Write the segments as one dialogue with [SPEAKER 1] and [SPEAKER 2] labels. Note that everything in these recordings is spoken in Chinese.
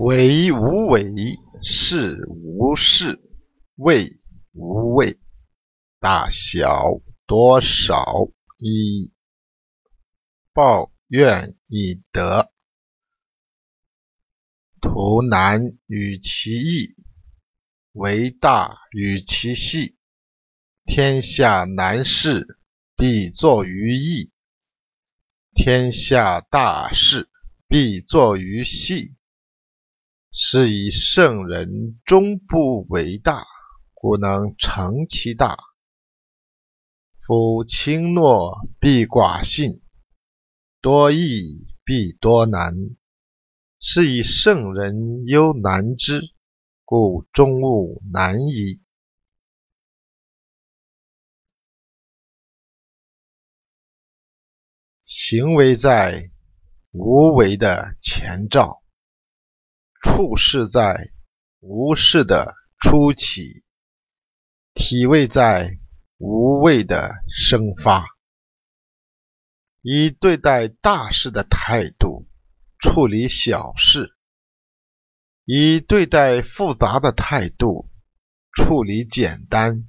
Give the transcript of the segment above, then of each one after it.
[SPEAKER 1] 为无为，事无事，谓无畏。大小多少，一报怨以德。图难与其易，为大与其细。天下难事，必作于易；天下大事，必作于细。是以圣人终不为大，故能成其大。夫轻诺必寡信，多易必多难。是以圣人忧难之，故终勿难矣。行为在无为的前兆。处事在无事的初起，体味在无畏的生发。以对待大事的态度处理小事，以对待复杂的态度处理简单。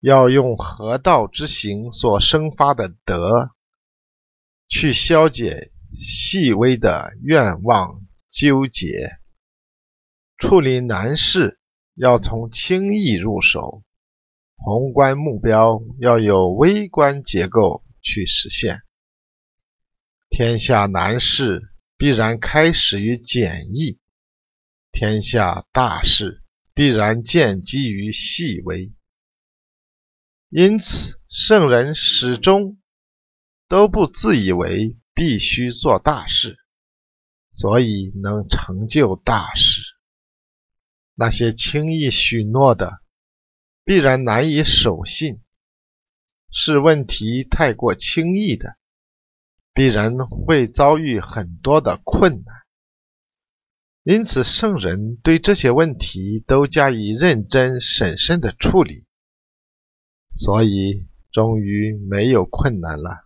[SPEAKER 1] 要用合道之行所生发的德，去消解细微的愿望。纠结处理难事，要从轻易入手；宏观目标要有微观结构去实现。天下难事必然开始于简易，天下大事必然建基于细微。因此，圣人始终都不自以为必须做大事。所以能成就大事。那些轻易许诺的，必然难以守信；是问题太过轻易的，必然会遭遇很多的困难。因此，圣人对这些问题都加以认真审慎的处理，所以终于没有困难了。